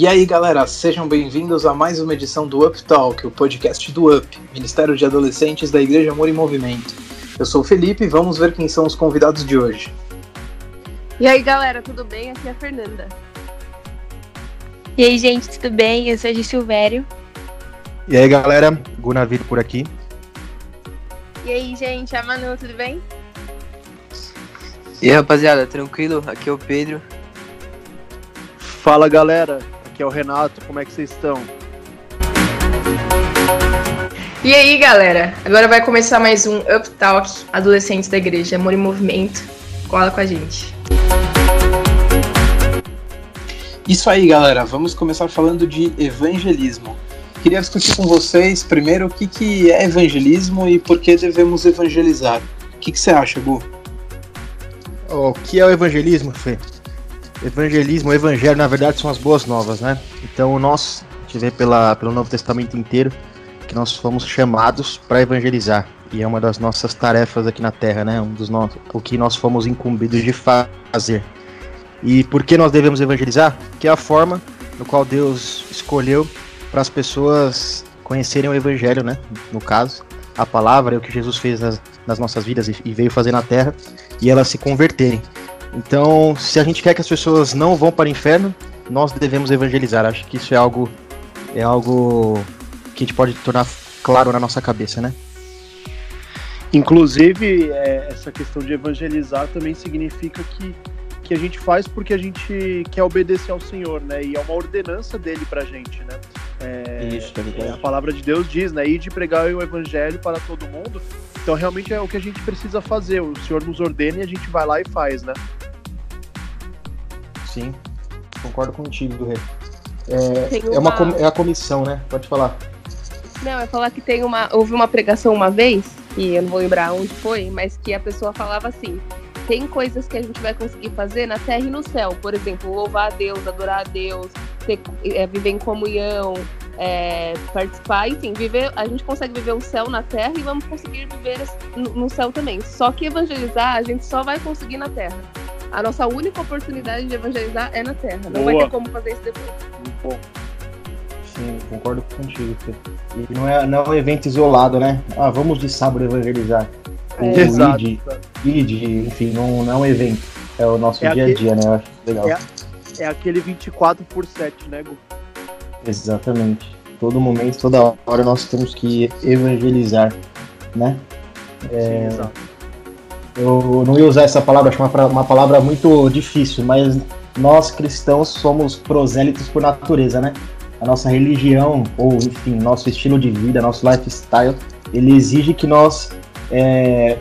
E aí, galera, sejam bem-vindos a mais uma edição do Up Talk, o podcast do UP, Ministério de Adolescentes da Igreja Amor e Movimento. Eu sou o Felipe e vamos ver quem são os convidados de hoje. E aí, galera, tudo bem? Aqui é a Fernanda. E aí, gente, tudo bem? Eu sou a Silvério. E aí, galera, Gunavido por aqui. E aí, gente, a Manu, tudo bem? E aí, rapaziada, tranquilo? Aqui é o Pedro. Fala, galera, aqui é o Renato, como é que vocês estão? E aí, galera, agora vai começar mais um Up Talk, Adolescentes da Igreja, Amor e Movimento. Cola com a gente. Isso aí, galera. Vamos começar falando de evangelismo. Queria discutir com vocês, primeiro, o que, que é evangelismo e por que devemos evangelizar. O que, que você acha, Gu? O que é o evangelismo, Fê? Evangelismo, evangelho, na verdade, são as boas novas, né? Então, nós, a gente vê pela, pelo Novo Testamento inteiro, que nós fomos chamados para evangelizar. E é uma das nossas tarefas aqui na Terra, né? Um dos nossos, o que nós fomos incumbidos de fazer. E por que nós devemos evangelizar? Que é a forma no qual Deus escolheu para as pessoas conhecerem o Evangelho, né? No caso, a palavra é o que Jesus fez nas, nas nossas vidas e, e, veio fazer na Terra e elas se converterem. Então, se a gente quer que as pessoas não vão para o inferno, nós devemos evangelizar. Acho que isso é algo é algo que a gente pode tornar claro na nossa cabeça, né? Inclusive, é, essa questão de evangelizar também significa que que a gente faz porque a gente quer obedecer ao Senhor, né? E é uma ordenança dele pra gente, né? É, Isso, é, a palavra de Deus diz, né? Ir de pregar o evangelho para todo mundo. Então realmente é o que a gente precisa fazer. O Senhor nos ordena e a gente vai lá e faz, né? Sim, concordo contigo, Rê. É, uma... é, uma, é a comissão, né? Pode falar. Não, é falar que tem uma. Houve uma pregação uma vez, que eu não vou lembrar onde foi, mas que a pessoa falava assim: tem coisas que a gente vai conseguir fazer na terra e no céu. Por exemplo, louvar a Deus, adorar a Deus, ter, é, viver em comunhão, é, participar, enfim, viver, a gente consegue viver o céu na terra e vamos conseguir viver no, no céu também. Só que evangelizar a gente só vai conseguir na terra. A nossa única oportunidade de evangelizar é na terra. Não Boa. vai ter como fazer isso depois. Bom. Sim, concordo contigo. E não é, não é um evento isolado, né? Ah, vamos de sábado evangelizar. É. O Exato. ID, ID, enfim, não, não é um evento. É o nosso é dia a dia, né? Eu acho legal. É, é aquele 24 por 7, né, Gu? Exatamente. Todo momento, toda hora nós temos que evangelizar, né? É, Sim, exato. Eu não ia usar essa palavra, acho uma, uma palavra muito difícil, mas nós cristãos somos prosélitos por natureza, né? A nossa religião, ou enfim, nosso estilo de vida, nosso lifestyle, ele exige que nós é,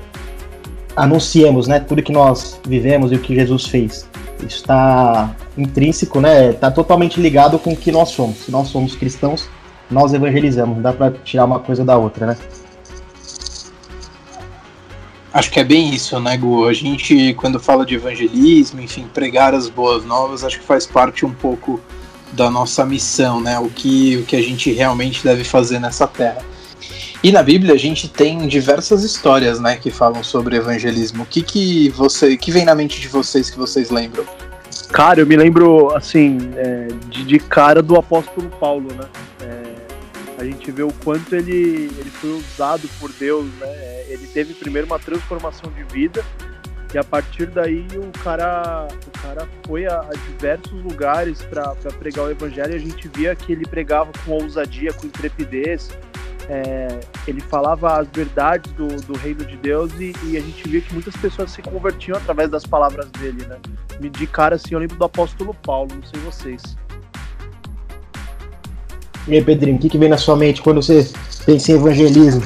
anunciemos né, tudo que nós vivemos e o que Jesus fez. Está intrínseco, né? Está totalmente ligado com o que nós somos. Se nós somos cristãos, nós evangelizamos. Não dá para tirar uma coisa da outra, né? Acho que é bem isso, né, Gu? A gente, quando fala de evangelismo, enfim, pregar as boas novas, acho que faz parte um pouco da nossa missão, né? O que, o que a gente realmente deve fazer nessa terra. E na Bíblia a gente tem diversas histórias, né, que falam sobre evangelismo. O que que você, que vem na mente de vocês que vocês lembram? Cara, eu me lembro assim é, de, de, cara do apóstolo Paulo, né? É, a gente vê o quanto ele, ele foi usado por Deus, né? É, ele teve primeiro uma transformação de vida e a partir daí o cara, o cara foi a, a diversos lugares para pregar o evangelho. E a gente via que ele pregava com ousadia, com intrepidez é, ele falava as verdades do, do reino de Deus e, e, a gente via que muitas pessoas se convertiam através das palavras dele, né? De cara, assim, eu lembro do apóstolo Paulo, não sei vocês. E aí, Pedrinho, o que, que vem na sua mente quando você pensa em evangelismo?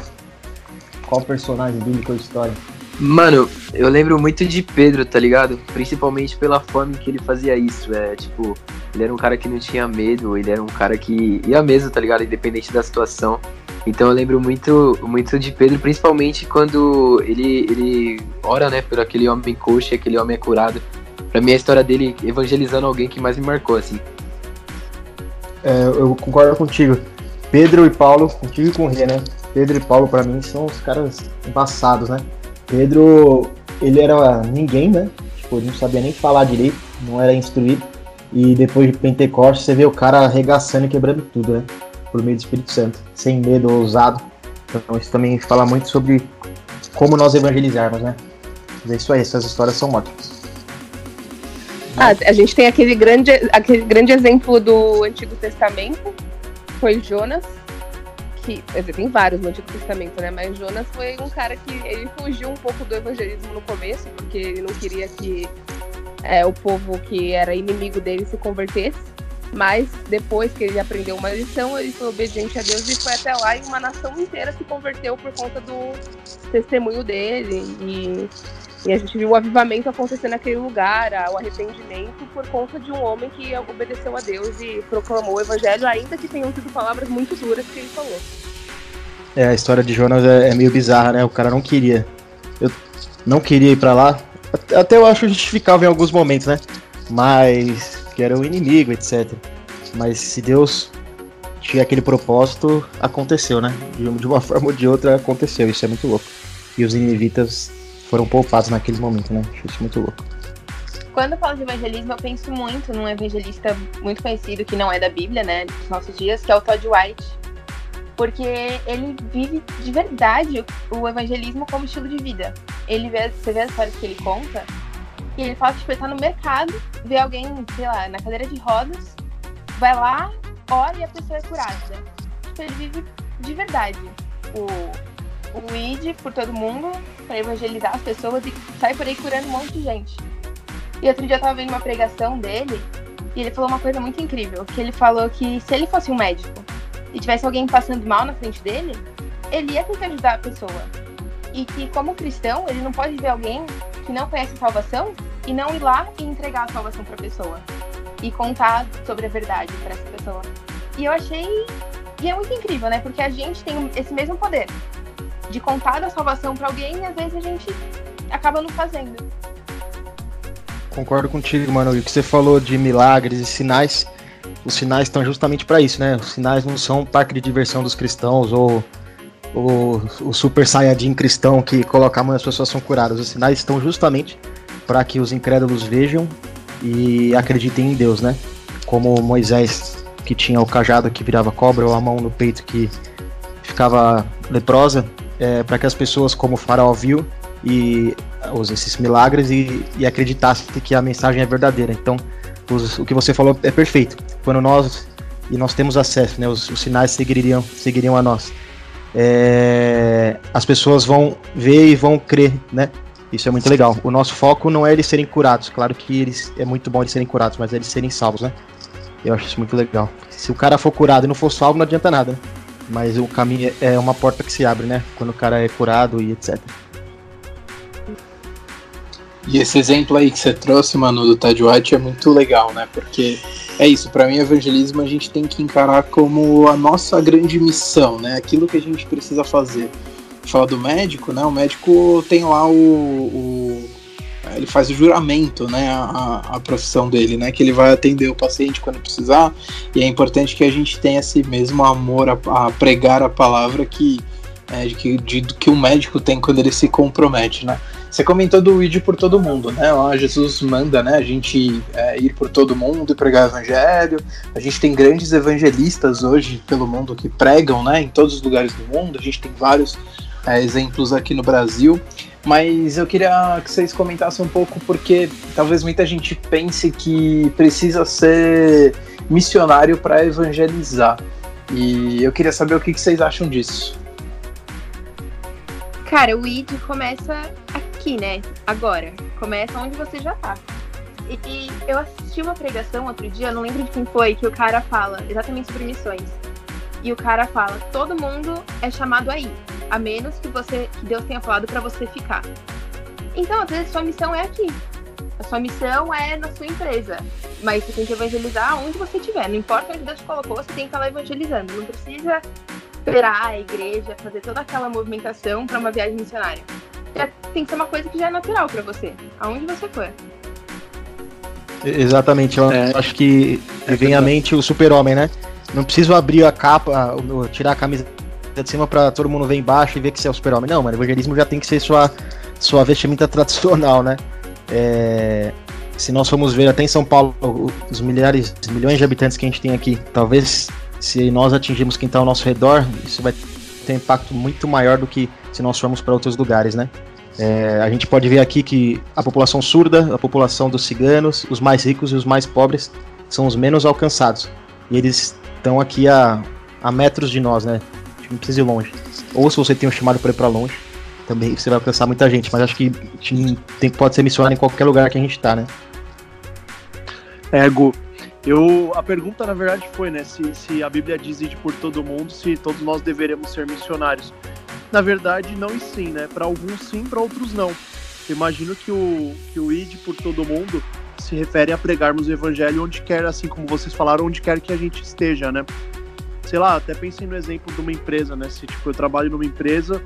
Qual personagem bíblico ou história? Mano, eu lembro muito de Pedro, tá ligado? Principalmente pela forma que ele fazia isso. É tipo, ele era um cara que não tinha medo, ele era um cara que ia mesmo, tá ligado? Independente da situação. Então eu lembro muito, muito de Pedro, principalmente quando ele, ele ora, né, por aquele homem coxo e aquele homem é curado. Pra mim a história dele evangelizando alguém que mais me marcou, assim. É, eu concordo contigo. Pedro e Paulo, contigo e com o Rê, né? Pedro e Paulo, para mim, são os caras passados, né? Pedro, ele era ninguém, né? Tipo, ele não sabia nem falar direito, não era instruído. E depois de Pentecostes, você vê o cara arregaçando e quebrando tudo, né? Por meio do Espírito Santo, sem medo, ousado. Então, isso também fala muito sobre como nós evangelizarmos, né? Mas é isso aí, essas histórias são ótimas. Ah, a gente tem aquele grande, aquele grande exemplo do Antigo Testamento, foi Jonas, que tem vários no Antigo Testamento, né? Mas Jonas foi um cara que ele fugiu um pouco do evangelismo no começo, porque ele não queria que é, o povo que era inimigo dele se convertesse. Mas depois que ele aprendeu uma lição, ele foi obediente a Deus e foi até lá e uma nação inteira se converteu por conta do testemunho dele. E e a gente viu o avivamento acontecer naquele lugar, o arrependimento, por conta de um homem que obedeceu a Deus e proclamou o evangelho, ainda que tenham sido palavras muito duras que ele falou. É, a história de Jonas é, é meio bizarra, né? O cara não queria. Eu não queria ir para lá. Até eu acho justificável em alguns momentos, né? Mas que era o inimigo, etc. Mas se Deus tinha aquele propósito, aconteceu, né? De uma forma ou de outra aconteceu. Isso é muito louco. E os ninivitas foram poupados naquele momento, né? Acho isso muito louco. Quando eu falo de evangelismo, eu penso muito num evangelista muito conhecido que não é da Bíblia, né, dos nossos dias, que é o Todd White. Porque ele vive de verdade o evangelismo como estilo de vida. Ele vê, você vê as histórias que ele conta, e ele fala que tipo, ele tá no mercado, vê alguém, sei lá, na cadeira de rodas, vai lá, olha e a pessoa é curada. Tipo, ele vive de verdade o, o ID por todo mundo, para evangelizar as pessoas e sai por aí curando um monte de gente. E outro dia eu tava vendo uma pregação dele e ele falou uma coisa muito incrível, que ele falou que se ele fosse um médico e tivesse alguém passando mal na frente dele, ele ia tentar ajudar a pessoa. E que como cristão, ele não pode ver alguém que não conhece a salvação e não ir lá e entregar a salvação para a pessoa e contar sobre a verdade para essa pessoa. E eu achei e é muito incrível, né? Porque a gente tem esse mesmo poder de contar da salvação para alguém e às vezes a gente acaba não fazendo. Concordo contigo, mano. o que você falou de milagres e sinais, os sinais estão justamente para isso, né? Os sinais não são parque de diversão dos cristãos ou o, o super saiyajin cristão que coloca a mão e as pessoas são curadas. Os sinais estão justamente para que os incrédulos vejam e acreditem em Deus, né? Como Moisés, que tinha o cajado que virava cobra ou a mão no peito que ficava leprosa, é, para que as pessoas, como o Faraó viu, e os, esses milagres e, e que a mensagem é verdadeira. Então, os, o que você falou é perfeito. Quando nós e nós temos acesso, né, os, os sinais seguiriam, seguiriam a nós. É, as pessoas vão ver e vão crer, né? Isso é muito legal. O nosso foco não é eles serem curados. Claro que eles é muito bom eles serem curados, mas é eles serem salvos, né? Eu acho isso muito legal. Se o cara for curado e não for salvo, não adianta nada. Né? Mas o caminho é uma porta que se abre, né? Quando o cara é curado e etc. E esse exemplo aí que você trouxe, mano, do Ted White é muito legal, né? Porque é isso, para mim, evangelismo a gente tem que encarar como a nossa grande missão, né? Aquilo que a gente precisa fazer. Falar do médico, né? O médico tem lá o, o ele faz o juramento, né, a, a, profissão dele, né, que ele vai atender o paciente quando precisar, e é importante que a gente tenha esse mesmo amor a, a pregar a palavra que, é, de, de, que o médico tem quando ele se compromete, né. Você comentou do ir por todo mundo, né? Lá Jesus manda, né, a gente é, ir por todo mundo e pregar o evangelho. A gente tem grandes evangelistas hoje pelo mundo que pregam, né, em todos os lugares do mundo. A gente tem vários é, exemplos aqui no Brasil. Mas eu queria que vocês comentassem um pouco, porque talvez muita gente pense que precisa ser missionário para evangelizar. E eu queria saber o que, vocês acham disso. Cara, o ID começa aqui, né? Agora. Começa onde você já tá. E, e eu assisti uma pregação outro dia, não lembro de quem foi, que o cara fala exatamente sobre missões. E o cara fala: todo mundo é chamado aí a menos que você que Deus tenha falado para você ficar. Então, às vezes, sua missão é aqui. A sua missão é na sua empresa. Mas você tem que evangelizar onde você estiver. Não importa onde Deus te colocou, você tem que estar lá evangelizando. Não precisa esperar a igreja, fazer toda aquela movimentação para uma viagem missionária. Já tem que ser uma coisa que já é natural para você, aonde você for. Exatamente, eu é, acho que é vem à mente o super-homem, né? Não preciso abrir a capa, tirar a camisa de cima pra todo mundo ver embaixo e ver que você é o super-homem. Não, mano, evangelismo já tem que ser sua, sua vestimenta tradicional, né? É, se nós formos ver até em São Paulo, os milhares, milhões de habitantes que a gente tem aqui, talvez se nós atingirmos quem está ao nosso redor, isso vai ter um impacto muito maior do que se nós formos para outros lugares, né? É, a gente pode ver aqui que a população surda, a população dos ciganos, os mais ricos e os mais pobres são os menos alcançados. E eles estão aqui a, a metros de nós, né? A gente não precisa ir longe. Ou se você tem um chamado para ir para longe, também você vai alcançar muita gente. Mas acho que tem, pode ser missionário em qualquer lugar que a gente está, né? É, Gu. Eu, a pergunta, na verdade, foi, né? Se, se a Bíblia diz ir por todo mundo, se todos nós deveríamos ser missionários. Na verdade, não e sim, né? Para alguns sim, para outros não. Eu imagino que o, que o id por todo mundo se refere a pregarmos o evangelho onde quer, assim como vocês falaram, onde quer que a gente esteja, né? Sei lá, até pensei no exemplo de uma empresa, né? Se tipo, eu trabalho numa empresa,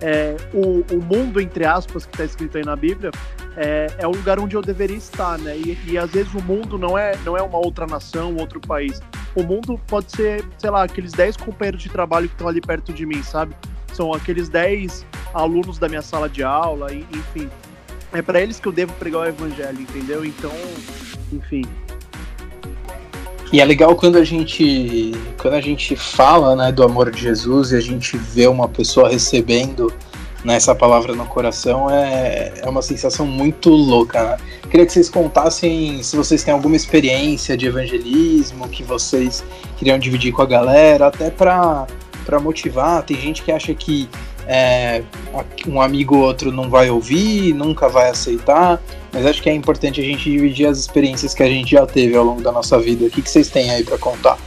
é, o, o mundo, entre aspas, que está escrito aí na Bíblia, é, é o lugar onde eu deveria estar, né? E, e, às vezes o mundo não é, não é uma outra nação, outro país. O mundo pode ser, sei lá, aqueles 10 companheiros de trabalho que estão ali perto de mim, sabe? São aqueles 10 alunos da minha sala de aula, enfim. É para eles que eu devo pregar o evangelho, entendeu? Então, enfim. E é legal quando a gente quando a gente fala, né, do amor de Jesus e a gente vê uma pessoa recebendo nessa palavra no coração é, é uma sensação muito louca. Né? Queria que vocês contassem se vocês têm alguma experiência de evangelismo que vocês queriam dividir com a galera, até para motivar. Tem gente que acha que é, um amigo ou outro não vai ouvir, nunca vai aceitar, mas acho que é importante a gente dividir as experiências que a gente já teve ao longo da nossa vida. O que, que vocês têm aí para contar?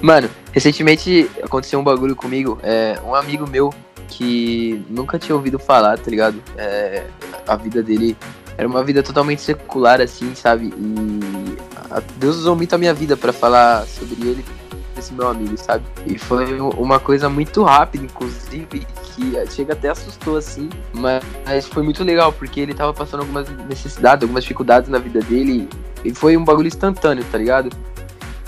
Mano, recentemente aconteceu um bagulho comigo. É, um amigo meu que nunca tinha ouvido falar, tá ligado? É, a vida dele era uma vida totalmente secular, assim, sabe? E Deus usou muito a minha vida para falar sobre ele, esse meu amigo, sabe? E foi uma coisa muito rápida, inclusive, que chega até assustou, assim, mas foi muito legal, porque ele tava passando algumas necessidades, algumas dificuldades na vida dele, e foi um bagulho instantâneo, tá ligado?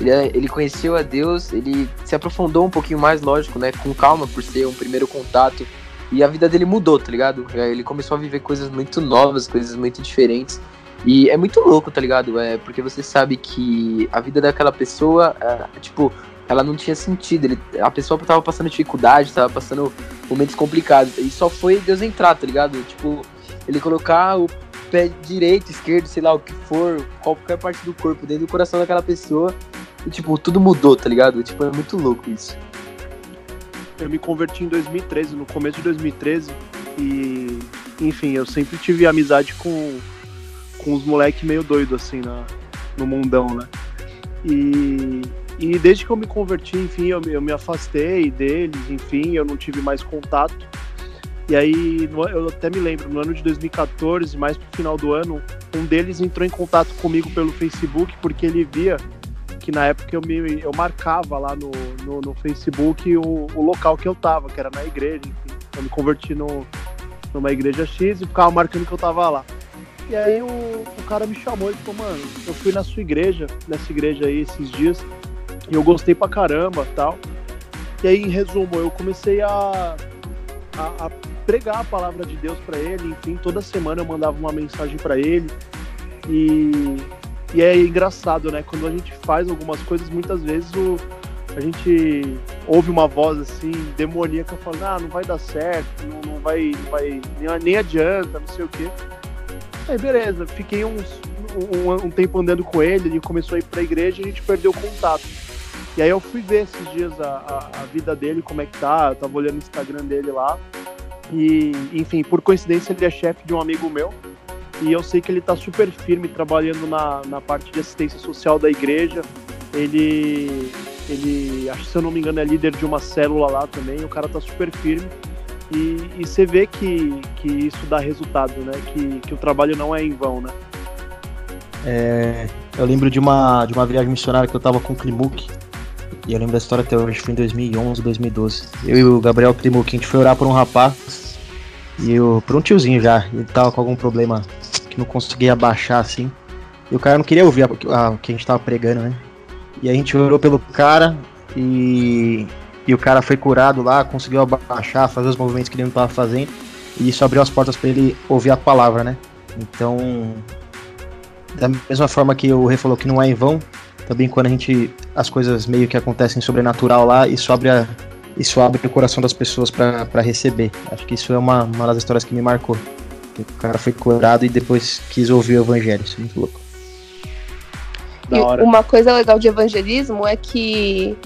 Ele, ele conheceu a Deus, ele se aprofundou um pouquinho mais, lógico, né? Com calma, por ser um primeiro contato. E a vida dele mudou, tá ligado? É, ele começou a viver coisas muito novas, coisas muito diferentes. E é muito louco, tá ligado? É porque você sabe que a vida daquela pessoa, é, tipo, ela não tinha sentido. Ele, a pessoa tava passando dificuldade, tava passando momentos complicados. E só foi Deus entrar, tá ligado? Tipo, ele colocar o pé direito, esquerdo, sei lá o que for, qualquer parte do corpo dentro do coração daquela pessoa e, tipo, tudo mudou, tá ligado? Tipo, é muito louco isso. Eu me converti em 2013, no começo de 2013. E, enfim, eu sempre tive amizade com, com os moleques meio doidos, assim, na, no mundão, né? E, e desde que eu me converti, enfim, eu, eu me afastei deles, enfim, eu não tive mais contato. E aí, eu até me lembro, no ano de 2014, mais pro final do ano, um deles entrou em contato comigo pelo Facebook porque ele via que na época eu, me, eu marcava lá no, no, no Facebook o, o, local que eu tava, que era na igreja, enfim. Eu me converti no, numa igreja X e ficava marcando que eu tava lá. E aí o, o cara me chamou e falou, mano, eu fui na sua igreja, nessa igreja aí esses dias, e eu gostei pra caramba tal. E aí, em resumo, eu comecei a, a, a pregar a palavra de Deus para ele, enfim, toda semana eu mandava uma mensagem para ele. E e é engraçado, né? Quando a gente faz algumas coisas, muitas vezes o, a gente ouve uma voz assim, demoníaca, falando, ah, não vai dar certo, não, não vai, não vai nem, nem, adianta, não sei o quê. Aí beleza, fiquei uns, um, um, tempo andando com ele, ele começou a ir pra igreja e a gente perdeu contato. E aí eu fui ver esses dias a, a, a vida dele, como é que tá, eu tava olhando o Instagram dele lá. E, enfim, por coincidência, ele é chefe de um amigo meu. E eu sei que ele está super firme trabalhando na, na parte de assistência social da igreja. Ele, ele, acho se eu não me engano, é líder de uma célula lá também. O cara está super firme. E, e você vê que, que isso dá resultado, né? Que, que o trabalho não é em vão, né? É, eu lembro de uma, de uma viagem missionária que eu tava com o Klimuk. E eu lembro da história até hoje, foi em 2011, 2012. Eu e o Gabriel Klimuk, a gente foi orar por um rapaz. E eu, por um tiozinho já, ele tava com algum problema não conseguia baixar assim. E o cara não queria ouvir o que a gente tava pregando, né? E a gente orou pelo cara e e o cara foi curado lá, conseguiu abaixar, fazer os movimentos que ele não estava fazendo, e isso abriu as portas para ele ouvir a palavra, né? Então, da mesma forma que o Rei falou que não é em vão, também quando a gente as coisas meio que acontecem sobrenatural lá, isso abre a, isso abre o coração das pessoas para receber. Acho que isso é uma, uma das histórias que me marcou. O cara foi curado e depois quis ouvir o evangelho. Isso é muito louco. E uma coisa legal de evangelismo é que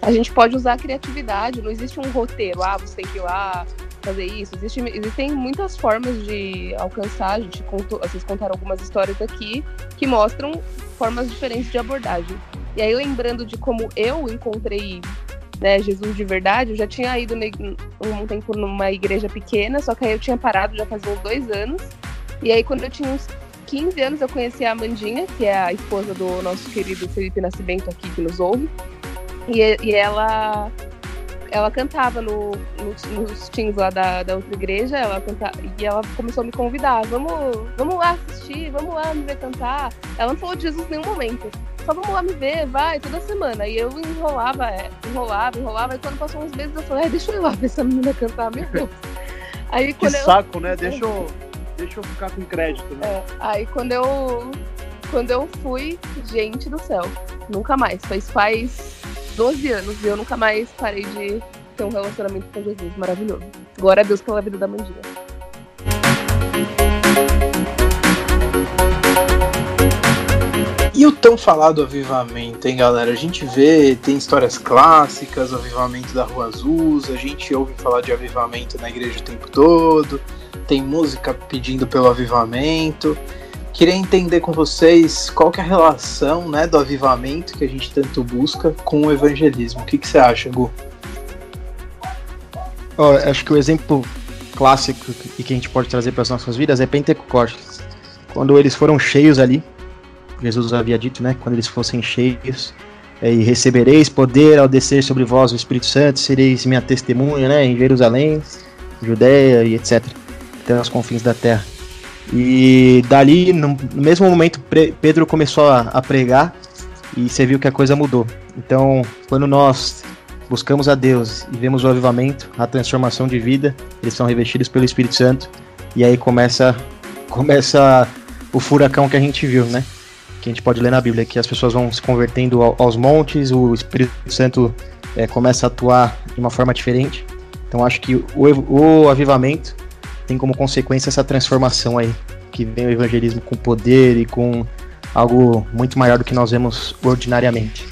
a gente pode usar a criatividade, não existe um roteiro, ah, você tem que ir lá fazer isso. Existe, existem muitas formas de alcançar, a gente contou, vocês contaram algumas histórias aqui que mostram formas diferentes de abordagem. E aí, lembrando de como eu encontrei né, Jesus de verdade, eu já tinha ido um tempo numa igreja pequena, só que aí eu tinha parado já fazia uns dois anos. E aí, quando eu tinha uns 15 anos, eu conheci a Amandinha, que é a esposa do nosso querido Felipe Nascimento aqui, que nos ouve. E, e ela ela cantava no, no, nos teams lá da, da outra igreja, ela cantava, e ela começou a me convidar, vamos, vamos lá assistir, vamos lá me ver cantar. Ela não falou de Jesus em nenhum momento. Só vamos lá me ver, vai, toda semana. E eu enrolava, é, enrolava, enrolava, e quando passou uns meses eu falei, deixa eu ir lá ver essa menina cantar, meu Deus. Aí, que saco, eu... né? Deixa eu, deixa eu ficar com crédito, né? É, aí quando eu quando eu fui, gente do céu, nunca mais. Faz, faz 12 anos e eu nunca mais parei de ter um relacionamento com Jesus. Maravilhoso. Glória a Deus pela vida da Mandinha. E o tão falado avivamento, hein, galera? A gente vê, tem histórias clássicas, o avivamento da Rua Azusa, a gente ouve falar de avivamento na igreja o tempo todo, tem música pedindo pelo avivamento. Queria entender com vocês qual que é a relação né, do avivamento que a gente tanto busca com o evangelismo. O que, que você acha, Gu? Oh, acho que o exemplo clássico e que a gente pode trazer para as nossas vidas é Pentecostes. Quando eles foram cheios ali, Jesus havia dito, né? Quando eles fossem cheios, é, e recebereis poder ao descer sobre vós o Espírito Santo, sereis minha testemunha, né? Em Jerusalém, Judéia e etc. Até os confins da terra. E dali, no mesmo momento, Pedro começou a, pregar e você viu que a coisa mudou. Então, quando nós buscamos a Deus e vemos o avivamento, a transformação de vida, eles são revestidos pelo Espírito Santo e aí começa começa o furacão que a gente viu, né? Que a gente pode ler na Bíblia, que as pessoas vão se convertendo aos montes, o Espírito Santo é, começa a atuar de uma forma diferente. Então acho que o, o avivamento tem como consequência essa transformação aí, que vem o evangelismo com poder e com algo muito maior do que nós vemos ordinariamente.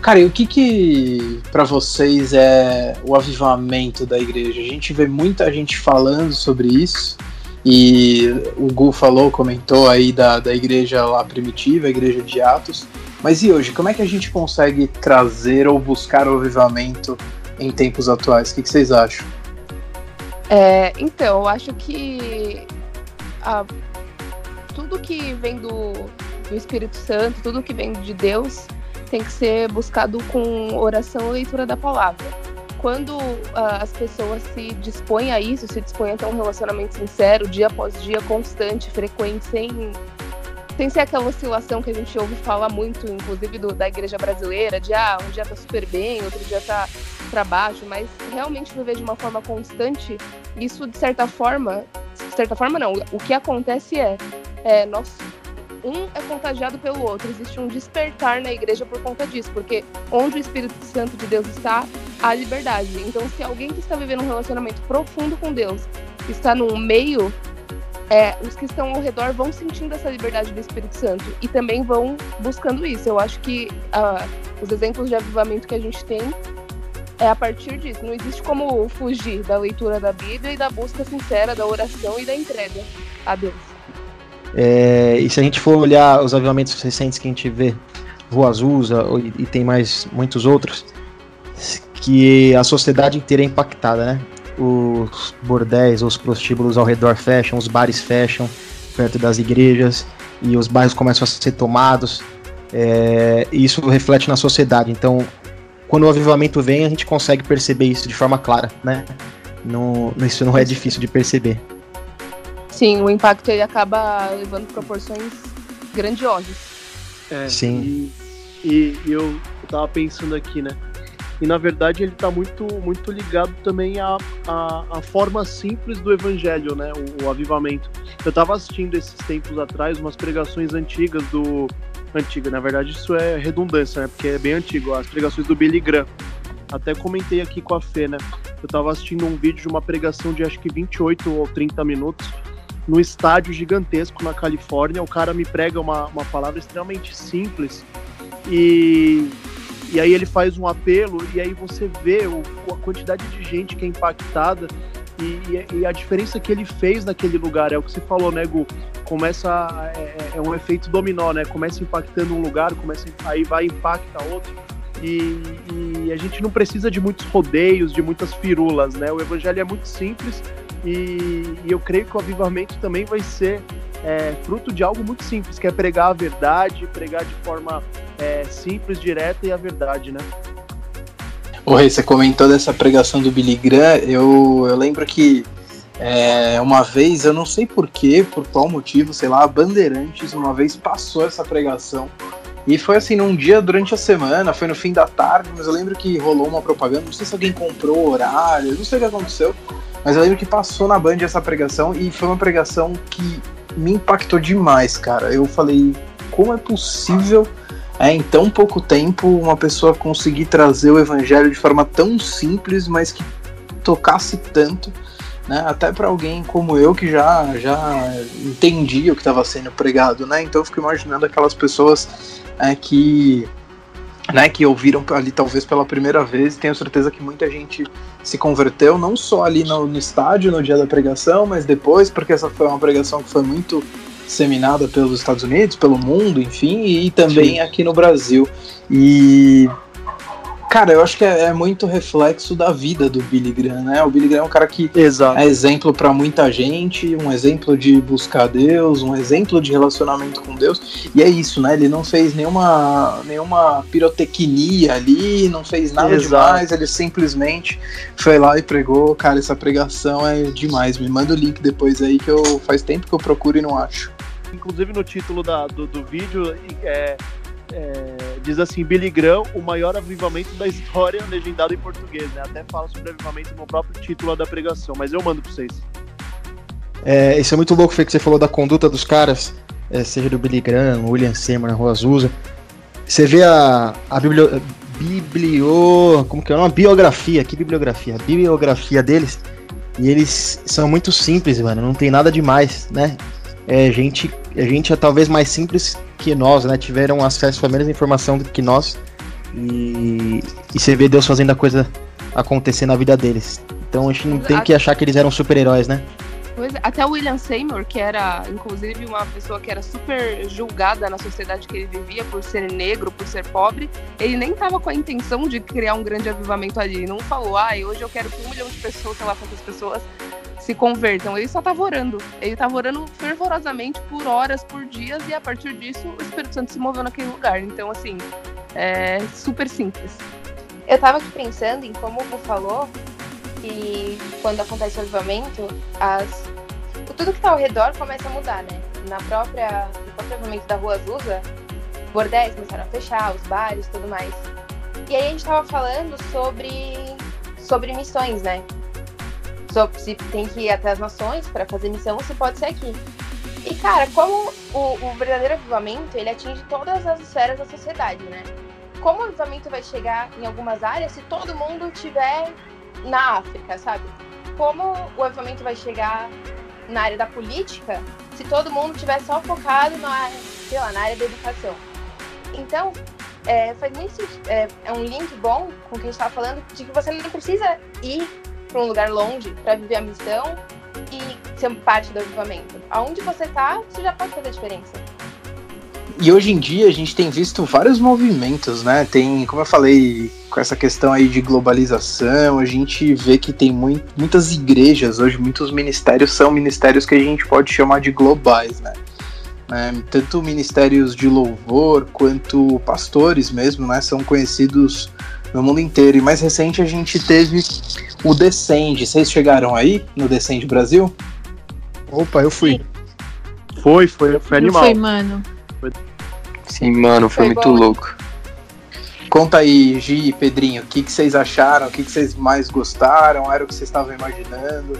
Cara, e o que que para vocês é o avivamento da igreja? A gente vê muita gente falando sobre isso e o Gu falou, comentou aí da, da igreja lá primitiva, a igreja de Atos. Mas e hoje, como é que a gente consegue trazer ou buscar o avivamento em tempos atuais? O que, que vocês acham? É, então, eu acho que a, tudo que vem do, do Espírito Santo, tudo que vem de Deus, tem que ser buscado com oração e leitura da palavra. Quando uh, as pessoas se dispõem a isso, se dispõem a ter um relacionamento sincero, dia após dia, constante, frequente, sem, sem ser aquela oscilação que a gente ouve falar muito, inclusive do, da igreja brasileira, de ah, um dia tá super bem, outro dia tá para baixo, mas realmente viver de uma forma constante, isso de certa forma, de certa forma não, o que acontece é, é nós um é contagiado pelo outro, existe um despertar na igreja por conta disso, porque onde o Espírito Santo de Deus está, há liberdade. Então, se alguém que está vivendo um relacionamento profundo com Deus está no meio, é, os que estão ao redor vão sentindo essa liberdade do Espírito Santo e também vão buscando isso. Eu acho que uh, os exemplos de avivamento que a gente tem é a partir disso. Não existe como fugir da leitura da Bíblia e da busca sincera, da oração e da entrega a Deus. É, e se a gente for olhar os avivamentos recentes que a gente vê, Rua Azusa e, e tem mais muitos outros, que a sociedade inteira é impactada, né? Os bordéis, os prostíbulos ao redor fecham, os bares fecham perto das igrejas e os bairros começam a ser tomados. É, e isso reflete na sociedade. Então, quando o avivamento vem, a gente consegue perceber isso de forma clara, né? Não, isso não é difícil de perceber. Sim, o impacto ele acaba levando proporções grandiosas. É, Sim. E, e, e eu, eu tava pensando aqui, né? E na verdade ele está muito, muito ligado também à, à, à, forma simples do evangelho, né? O, o avivamento. Eu estava assistindo esses tempos atrás umas pregações antigas do. Antiga, na verdade isso é redundância, né? Porque é bem antigo, as pregações do Billy Graham. Até comentei aqui com a Fê, né? Eu estava assistindo um vídeo de uma pregação de acho que 28 ou 30 minutos no estádio gigantesco na Califórnia. O cara me prega uma, uma palavra extremamente simples e e aí ele faz um apelo e aí você vê o, a quantidade de gente que é impactada e, e, a diferença que ele fez naquele lugar é o que você falou, né, Gu? Começa é, é um efeito dominó, né? Começa impactando um lugar, começa aí vai impacta outro. E, e, a gente não precisa de muitos rodeios, de muitas firulas, né? O evangelho é muito simples e, e eu creio que o avivamento também vai ser é, fruto de algo muito simples, que é pregar a verdade, pregar de forma é, simples, direta e a verdade, né? O Rei, você comentou dessa pregação do Billy Graham, eu, eu lembro que é, uma vez, eu não sei porquê, por qual motivo, sei lá, a Bandeirantes uma vez passou essa pregação. E foi assim, num dia durante a semana, foi no fim da tarde, mas eu lembro que rolou uma propaganda, não sei se alguém comprou o horário, não sei o que aconteceu, mas eu lembro que passou na Band essa pregação e foi uma pregação que me impactou demais, cara. Eu falei, como é possível é, em tão pouco tempo uma pessoa conseguir trazer o evangelho de forma tão simples, mas que tocasse tanto, né? Até para alguém como eu que já já entendia o que estava sendo pregado, né? Então eu fico imaginando aquelas pessoas é, que né, que ouviram ali talvez pela primeira vez. Tenho certeza que muita gente se converteu, não só ali no, no, estádio no dia da pregação, mas depois, porque essa foi uma pregação que foi muito disseminada pelos Estados Unidos, pelo mundo, enfim, e também Sim. aqui no Brasil. E Cara, eu acho que é, é, muito reflexo da vida do Billy Graham, né? O Billy Graham é um cara que Exato. é exemplo para muita gente, um exemplo de buscar Deus, um exemplo de relacionamento com Deus. E é isso, né? Ele não fez nenhuma, nenhuma pirotecnia ali, não fez nada Exato. demais, ele simplesmente foi lá e pregou. Cara, essa pregação é demais. Me manda o link depois aí que eu faz tempo que eu procuro e não acho. Inclusive no título da, do, do vídeo é é, diz assim, Billy Graham, o maior avivamento da história, legendado em português, né? Até fala sobre avivamento no próprio título da pregação, mas eu mando pra vocês. É, isso é muito louco, Fê, que você falou da conduta dos caras, é, seja do Billy Graham, William Seymour, Rua Azusa. Você vê a, a biblio, biblio, como que é? Uma biografia, que bibliografia? A bibliografia deles, e eles são muito simples, mano, não tem nada demais, né? É gente, é gente é talvez mais simples que nós, né, tiveram acesso a menos informação do que nós. E, e você vê Deus fazendo a coisa acontecer na vida deles. Então a gente não tem que achar que eles eram super-heróis, né? Pois é, até o William Seymour, que era, inclusive, uma pessoa que era super julgada na sociedade que ele vivia por ser negro, por ser pobre, ele nem tava com a intenção de criar um grande avivamento ali. Ele não falou, ah, hoje eu quero que um milhão de pessoas, sei lá quantas pessoas, se convertam. Ele só estava orando. Ele estava orando fervorosamente por horas, por dias, e a partir disso o Espírito Santo se moveu naquele lugar. Então, assim, é super simples. Eu estava aqui pensando em como o falou que quando acontece o avivamento, as... tudo que está ao redor começa a mudar, né? Na própria, no próprio avivamento da Rua Azusa, bordéis começaram a fechar, os bares tudo mais. E aí a gente estava falando sobre, sobre missões, né? se tem que ir até as nações para fazer missão, se pode ser aqui. E, cara, como o, o, verdadeiro avivamento, ele atinge todas as esferas da sociedade, né? Como o avivamento vai chegar em algumas áreas se todo mundo estiver na África, sabe? Como o avivamento vai chegar na área da política se todo mundo estiver só focado na, sei lá, na área da educação? Então, é, faz muito é, é um link bom com o que a gente estava falando, de que você não precisa ir para um lugar longe para viver a missão e ser parte do avivamento. Aonde você tá, você já pode fazer a diferença. E hoje em dia a gente tem visto vários movimentos, né? Tem, como eu falei, com essa questão aí de globalização, a gente vê que tem muito, muitas igrejas hoje, muitos ministérios são ministérios que a gente pode chamar de globais, né? É, tanto ministérios de louvor quanto pastores mesmo, né? São conhecidos no mundo inteiro. E mais recente a gente teve o Descend. Vocês chegaram aí no Descend Brasil? Opa, eu fui. Sim. Foi, foi, foi animal. Foi, mano. Sim, mano, foi, foi muito bom. louco. Conta aí, Gi e Pedrinho, o que, que vocês acharam? O que, que vocês mais gostaram? Era o que vocês estavam imaginando?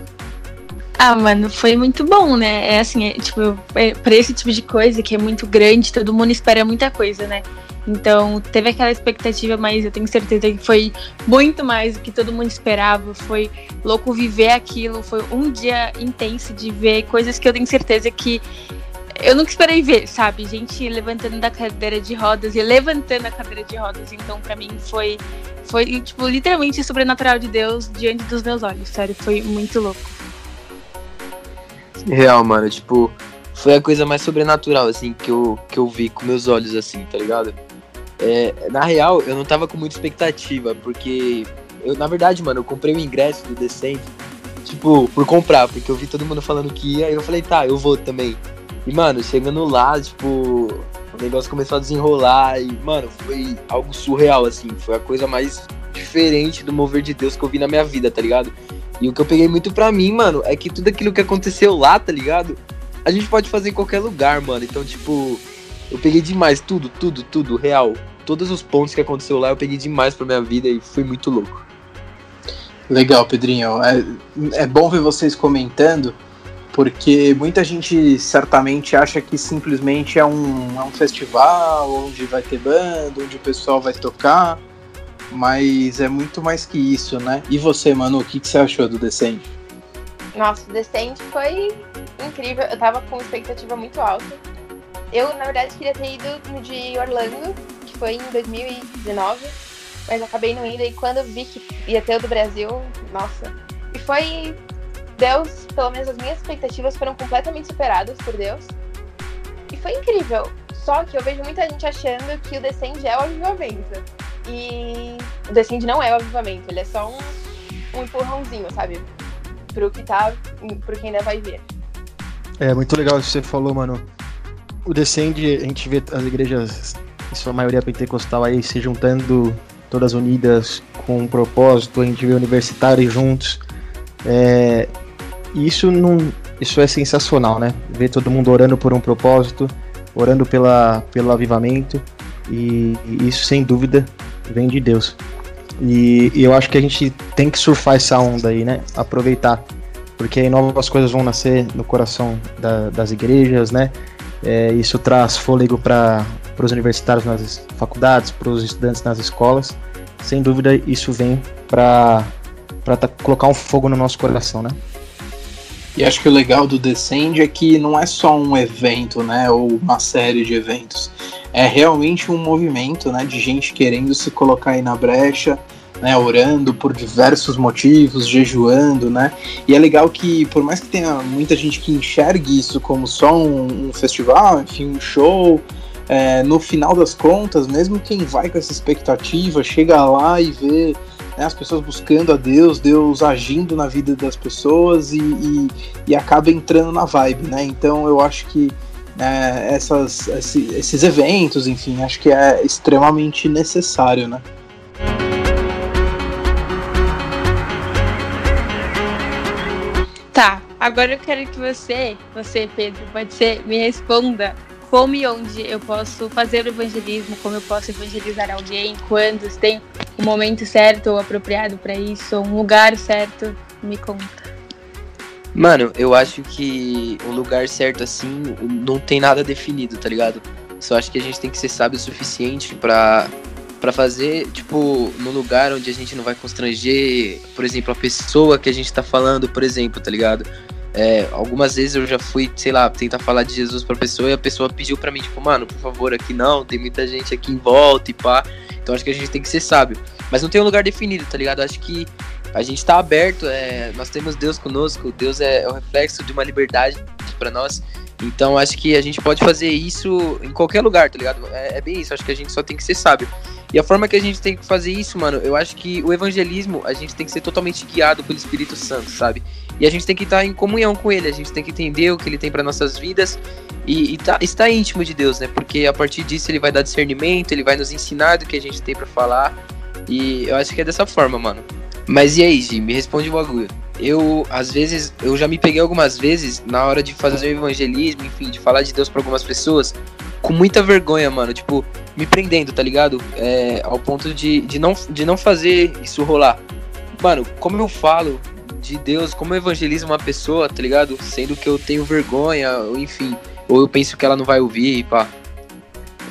Ah, mano, foi muito bom, né? É assim, é, tipo, é, pra esse tipo de coisa que é muito grande, todo mundo espera muita coisa, né? Então, teve aquela expectativa, mas eu tenho certeza que foi muito mais do que todo mundo esperava. Foi louco viver aquilo. Foi um dia intenso de ver coisas que eu tenho certeza que eu nunca esperei ver, sabe? Gente levantando da cadeira de rodas e levantando a cadeira de rodas. Então, para mim, foi, foi, tipo, literalmente sobrenatural de Deus diante dos meus olhos, sério. Foi muito louco. Real, mano. Tipo, foi a coisa mais sobrenatural, assim, que eu, que eu vi com meus olhos, assim, tá ligado? É, na real, eu não tava com muita expectativa, porque eu, na verdade, mano, eu comprei o ingresso do Descent, tipo, por comprar, porque eu vi todo mundo falando que ia, e eu falei, tá, eu vou também. E, mano, chegando lá, tipo, o negócio começou a desenrolar e, mano, foi algo surreal, assim. Foi a coisa mais diferente do mover de Deus que eu vi na minha vida, tá ligado? E o que eu peguei muito pra mim, mano, é que tudo aquilo que aconteceu lá, tá ligado? A gente pode fazer em qualquer lugar, mano. Então, tipo, eu peguei demais, tudo, tudo, tudo, real. Todos os pontos que aconteceu lá eu peguei demais pra minha vida e foi muito louco. Legal, Pedrinho. É, é bom ver vocês comentando, porque muita gente certamente acha que simplesmente é um, é um festival onde vai ter banda, onde o pessoal vai tocar, mas é muito mais que isso, né? E você, Manu, o que, que você achou do Descend? Nossa, o Descend foi incrível. Eu tava com expectativa muito alta. Eu, na verdade, queria ter ido no de Orlando, que foi em 2019, mas acabei não indo. E quando vi que ia ter o do Brasil, nossa. E foi Deus, pelo menos as minhas expectativas foram completamente superadas por Deus. E foi incrível. Só que eu vejo muita gente achando que o Descend é o avivamento. E o Descend não é o avivamento, ele é só um, um empurrãozinho, sabe? Pro que tá, pro que ainda vai vir. É muito legal isso que você falou, mano. O Descend, a gente vê as igrejas, em sua maioria pentecostal aí, se juntando todas unidas com um propósito, a gente vê universitários juntos. É, isso não, isso é sensacional, né? Ver todo mundo orando por um propósito, orando pela, pelo avivamento, e, e isso sem dúvida vem de Deus. E, e, eu acho que a gente tem que surfar essa onda aí, né? Aproveitar, porque aí novas coisas vão nascer no coração da, das igrejas, né? É, isso traz fôlego para os universitários nas faculdades, para os estudantes nas escolas. Sem dúvida, isso vem para tá, colocar um fogo no nosso coração, né? E acho que o legal do Descend é que não é só um evento, né, ou uma série de eventos. É realmente um movimento, né, de gente querendo se colocar aí na brecha, né, orando por diversos motivos, jejuando, né? E é legal que, por mais que tenha muita gente que enxergue isso como só um, um festival, enfim, um show, é, no final das contas, mesmo quem vai com essa expectativa, chega lá e vê né, as pessoas buscando a Deus, Deus agindo na vida das pessoas e, e, e acaba entrando na vibe, né? Então eu acho que é, essas, esses eventos, enfim, acho que é extremamente necessário, né? Tá, agora eu quero que você, você Pedro, pode ser, me responda como e onde eu posso fazer o evangelismo, como eu posso evangelizar alguém, quando, se tem o um momento certo ou apropriado para isso, um lugar certo, me conta. Mano, eu acho que o lugar certo assim não tem nada definido, tá ligado? Só acho que a gente tem que ser sábio o suficiente para para fazer, tipo, no lugar onde a gente não vai constranger, por exemplo, a pessoa que a gente tá falando, por exemplo, tá ligado? É, algumas vezes eu já fui, sei lá, tentar falar de Jesus pra pessoa e a pessoa pediu pra mim, tipo, mano, por favor, aqui não, tem muita gente aqui em volta e pá. Então acho que a gente tem que ser sábio. Mas não tem um lugar definido, tá ligado? Acho que a gente tá aberto, é, nós temos Deus conosco, Deus é, é o reflexo de uma liberdade para nós. Então acho que a gente pode fazer isso em qualquer lugar, tá ligado? É, é, bem isso, acho que a gente só tem que ser sábio. E a forma que a gente tem que fazer isso, mano, eu acho que o evangelismo, a gente tem que ser totalmente guiado pelo Espírito Santo, sabe? E a gente tem que estar em comunhão com ele, a gente tem que entender o que ele tem para nossas vidas e, e tá, estar íntimo de Deus, né? Porque a partir disso ele vai dar discernimento, ele vai nos ensinar do que a gente tem para falar. E eu acho que é dessa forma, mano. Mas e aí, Gi? Me responde o bagulho. Eu, às vezes, eu já me peguei algumas vezes na hora de fazer o evangelismo, enfim, de falar de Deus para algumas pessoas, com muita vergonha, mano, tipo, me prendendo, tá ligado? É, ao ponto de, de, não, de não fazer isso rolar. Mano, como eu falo de Deus, como eu evangelizo uma pessoa, tá ligado? Sendo que eu tenho vergonha, ou enfim, ou eu penso que ela não vai ouvir pá.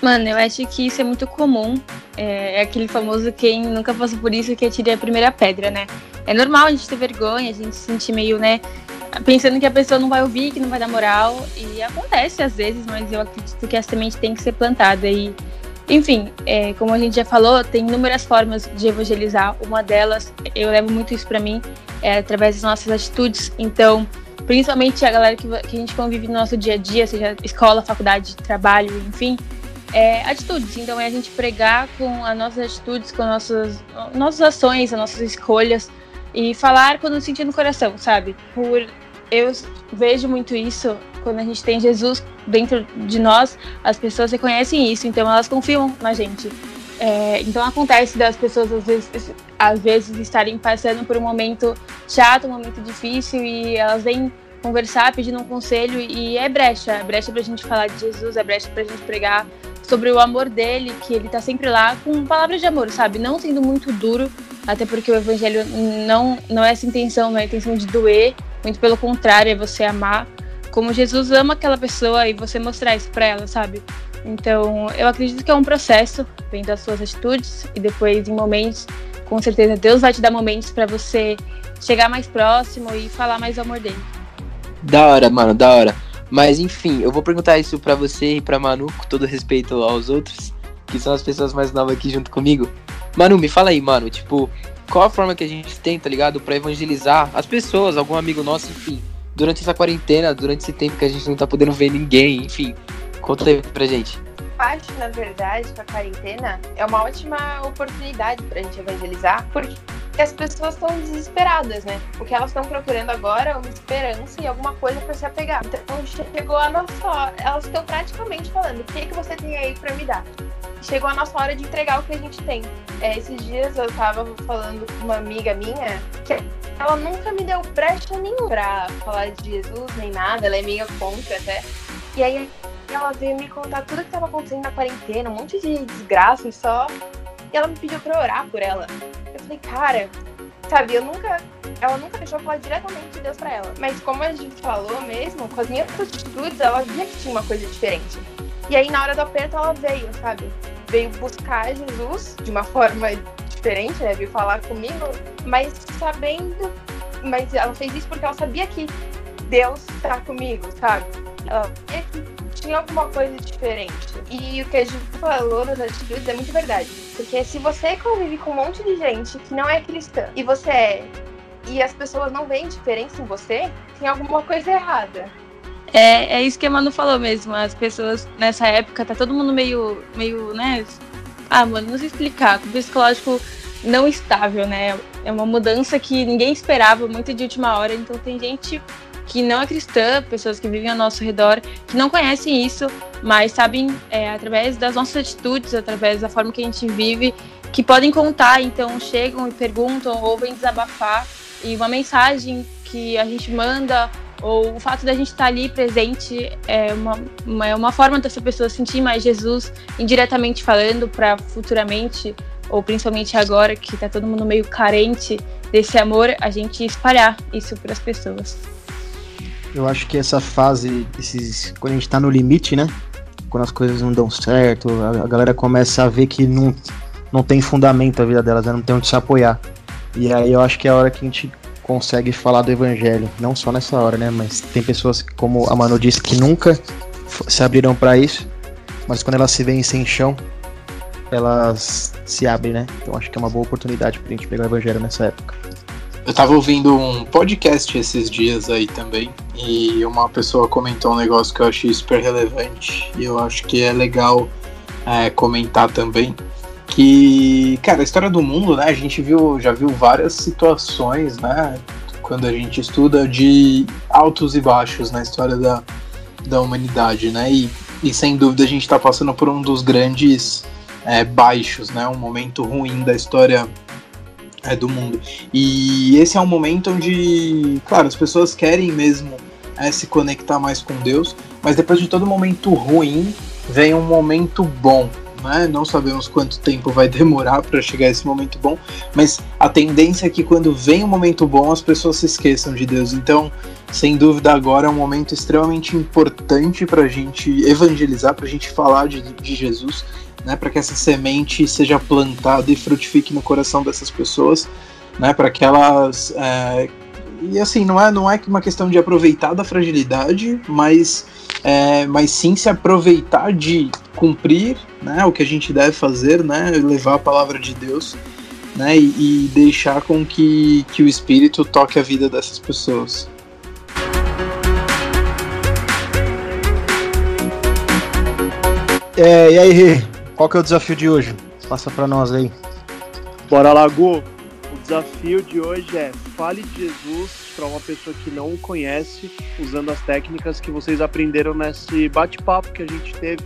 Mano, eu acho que isso é muito comum. É, é aquele famoso quem nunca passou por isso que atire a primeira pedra, né? É normal a gente ter vergonha, a gente se sentir meio, né? Pensando que a pessoa não vai ouvir, que não vai dar moral. E acontece às vezes, mas eu acredito que a semente tem que ser plantada. E, enfim, é, como a gente já falou, tem inúmeras formas de evangelizar. Uma delas, eu levo muito isso para mim, é através das nossas atitudes. Então, principalmente a galera que, que a gente convive no nosso dia a dia, seja escola, faculdade, trabalho, enfim é, atitudes. Então é a gente pregar com as nossas atitudes, com nossas, nossas ações, as nossas escolhas e falar quando sentir no coração, sabe? Por eu vejo muito isso quando a gente tem Jesus dentro de nós, as pessoas reconhecem isso, então elas confiam na gente. É, então acontece das pessoas às vezes, às vezes estarem passando por um momento chato, um momento difícil e elas vêm conversar, pedindo um conselho e é brecha, é brecha pra gente falar de Jesus, é brecha pra gente pregar sobre o amor dele, que ele tá sempre lá com palavras de amor, sabe? Não sendo muito duro, até porque o evangelho não, não é essa intenção, não é a intenção de doer, muito pelo contrário, é você amar como Jesus ama aquela pessoa e você mostrar isso pra ela, sabe? Então, eu acredito que é um processo, vem das suas atitudes e depois em momentos, com certeza Deus vai te dar momentos para você chegar mais próximo e falar mais do amor dele. Da hora, mano, da hora. Mas enfim, eu vou perguntar isso para você e para Manu, com todo respeito aos outros, que são as pessoas mais novas aqui junto comigo. Manu, me fala aí, mano, tipo, qual a forma que a gente tem, tá ligado, para evangelizar as pessoas, algum amigo nosso, enfim, durante essa quarentena, durante esse tempo que a gente não tá podendo ver ninguém, enfim. Conta aí pra gente. Acho, na verdade, que a quarentena é uma ótima oportunidade pra gente evangelizar, porque que as pessoas estão desesperadas, né? O que elas estão procurando agora é uma esperança e alguma coisa para se apegar. Então chegou a nossa hora. Elas estão praticamente falando: o que, que você tem aí para me dar? Chegou a nossa hora de entregar o que a gente tem. É, esses dias eu tava falando com uma amiga minha que ela nunca me deu brecha nenhuma pra falar de Jesus nem nada, ela é meio contra até. E aí ela veio me contar tudo que estava acontecendo na quarentena, um monte de desgraça e só. E ela me pediu pra orar por ela. Eu falei, cara, sabe, eu nunca. Ela nunca deixou falar diretamente de Deus pra ela. Mas como a gente falou mesmo, com as minhas atitudes, ela via que tinha uma coisa diferente. E aí, na hora do aperto, ela veio, sabe? Veio buscar Jesus de uma forma diferente, né? Veio falar comigo, mas sabendo. Mas ela fez isso porque ela sabia que Deus tá comigo, sabe? Ela sabia que tinha alguma coisa diferente. E o que a gente falou nas atitudes é muito verdade. Porque se você convive com um monte de gente que não é cristã e você é, e as pessoas não veem diferença em você, tem alguma coisa errada. É, é isso que a Manu falou mesmo. As pessoas nessa época, tá todo mundo meio, meio, né? Ah, mano, não sei explicar. Com psicológico não estável, né? É uma mudança que ninguém esperava, muito de última hora. Então tem gente que não é cristã, pessoas que vivem ao nosso redor, que não conhecem isso, mas sabem, é, através das nossas atitudes, através da forma que a gente vive, que podem contar. Então, chegam e perguntam, ou vêm desabafar, e uma mensagem que a gente manda, ou o fato da gente estar ali presente, é uma, uma, é uma forma dessa pessoa sentir mais Jesus, indiretamente falando, para futuramente, ou principalmente agora, que está todo mundo meio carente desse amor, a gente espalhar isso para as pessoas. Eu acho que essa fase, esses, quando a gente tá no limite, né? Quando as coisas não dão certo, a, a galera começa a ver que não, não tem fundamento a vida delas, né? não tem onde se apoiar. E aí eu acho que é a hora que a gente consegue falar do evangelho. Não só nessa hora, né? Mas tem pessoas, como a Manu disse, que nunca se abriram para isso, mas quando elas se veem sem chão, elas se abrem, né? Então acho que é uma boa oportunidade pra gente pegar o evangelho nessa época. Eu tava ouvindo um podcast esses dias aí também, e uma pessoa comentou um negócio que eu achei super relevante, e eu acho que é legal é, comentar também. Que, cara, a história do mundo, né? A gente viu, já viu várias situações, né? Quando a gente estuda de altos e baixos na história da, da humanidade, né? E, e sem dúvida a gente está passando por um dos grandes é, baixos, né? Um momento ruim da história é, do mundo. E esse é um momento onde, claro, as pessoas querem mesmo é, se conectar mais com Deus, mas depois de todo momento ruim, vem um momento bom. Né? Não sabemos quanto tempo vai demorar para chegar esse momento bom, mas a tendência é que quando vem um momento bom as pessoas se esqueçam de Deus. Então, sem dúvida, agora é um momento extremamente importante para a gente evangelizar, para a gente falar de, de Jesus, né? para que essa semente seja plantada e frutifique no coração dessas pessoas, né? para que elas é, e assim, não é, não é uma questão de aproveitar da fragilidade, mas, é, mas sim se aproveitar de cumprir né, o que a gente deve fazer, né, levar a palavra de Deus né, e, e deixar com que, que o Espírito toque a vida dessas pessoas. É, e aí, qual que é o desafio de hoje? Passa para nós aí. Bora lá, Gu desafio de hoje é fale de Jesus para uma pessoa que não o conhece, usando as técnicas que vocês aprenderam nesse bate-papo que a gente teve.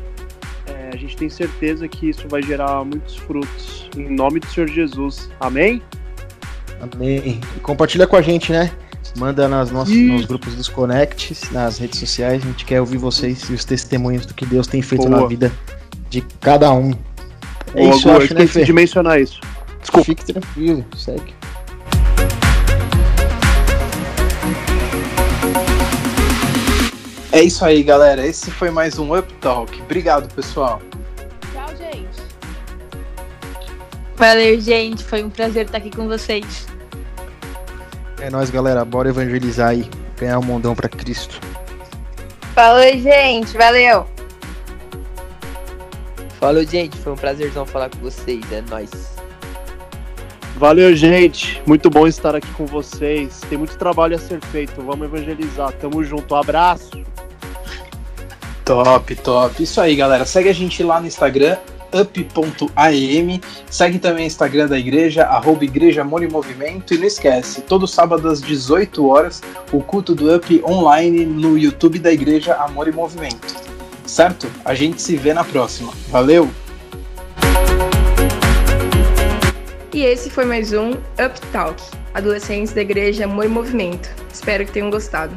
É, a gente tem certeza que isso vai gerar muitos frutos. Em nome do Senhor Jesus. Amém? Amém. E compartilha com a gente, né? Manda nas nossos, nos grupos dos Connects, nas redes sociais. A gente quer ouvir vocês e os testemunhos do que Deus tem feito Boa. na vida de cada um. É Boa, isso, eu acho, né, de mencionar isso. Desculpa. Fique tranquilo, segue. É isso aí, galera. Esse foi mais um Up Talk. Obrigado, pessoal. Tchau, gente. Valeu, gente. Foi um prazer estar aqui com vocês. É nóis, galera. Bora evangelizar aí. Ganhar um mundão pra Cristo. Falou, gente. Valeu. Falou, gente. Foi um prazerzão falar com vocês. É nóis. Valeu, gente. Muito bom estar aqui com vocês. Tem muito trabalho a ser feito. Vamos evangelizar. Tamo junto. Um abraço. Top, top. Isso aí, galera. Segue a gente lá no Instagram, up.am. Segue também o Instagram da igreja, arroba Igreja Amor e Movimento. E não esquece, todo sábado às 18 horas, o culto do Up online no YouTube da Igreja Amor e Movimento. Certo? A gente se vê na próxima. Valeu! E esse foi mais um Up Talk, adolescentes da Igreja Amor e Movimento. Espero que tenham gostado.